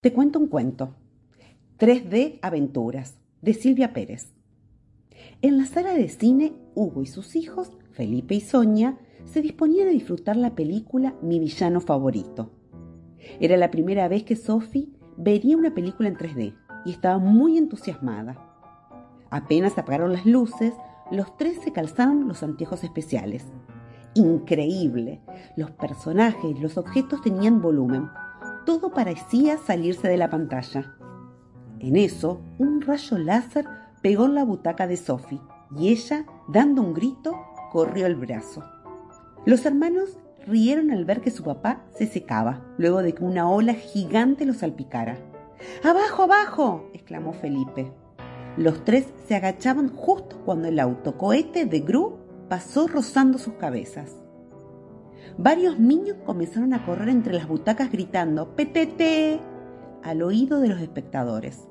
Te cuento un cuento. 3D Aventuras, de Silvia Pérez. En la sala de cine, Hugo y sus hijos, Felipe y Sonia, se disponían a disfrutar la película Mi villano favorito. Era la primera vez que Sophie vería una película en 3D y estaba muy entusiasmada. Apenas apagaron las luces, los tres se calzaron los anteojos especiales. Increíble. Los personajes los objetos tenían volumen todo parecía salirse de la pantalla. En eso, un rayo láser pegó en la butaca de Sophie y ella, dando un grito, corrió el brazo. Los hermanos rieron al ver que su papá se secaba, luego de que una ola gigante lo salpicara. ¡Abajo, abajo! exclamó Felipe. Los tres se agachaban justo cuando el autocohete de Gru pasó rozando sus cabezas. Varios niños comenzaron a correr entre las butacas gritando ¡Petete! al oído de los espectadores.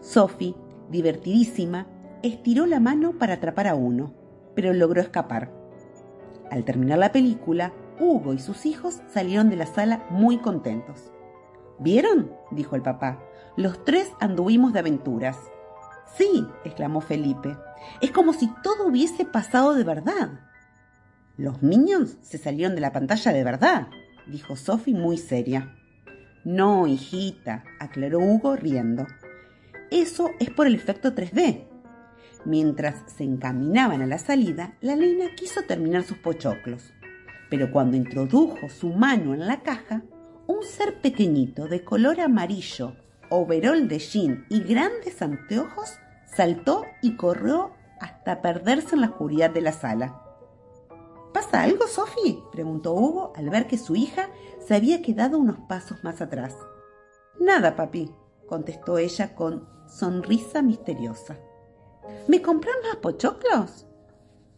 Sophie, divertidísima, estiró la mano para atrapar a uno, pero logró escapar. Al terminar la película, Hugo y sus hijos salieron de la sala muy contentos. ¿Vieron? dijo el papá. Los tres anduvimos de aventuras. Sí, exclamó Felipe. Es como si todo hubiese pasado de verdad. Los Minions se salieron de la pantalla de verdad, dijo Sophie muy seria. No, hijita, aclaró Hugo riendo. Eso es por el efecto 3D. Mientras se encaminaban a la salida, la nena quiso terminar sus pochoclos. Pero cuando introdujo su mano en la caja, un ser pequeñito de color amarillo, overol de jean y grandes anteojos saltó y corrió hasta perderse en la oscuridad de la sala. ¿Pasa algo, Sophie? preguntó Hugo al ver que su hija se había quedado unos pasos más atrás. Nada, papi, contestó ella con sonrisa misteriosa. ¿Me compran más pochoclos?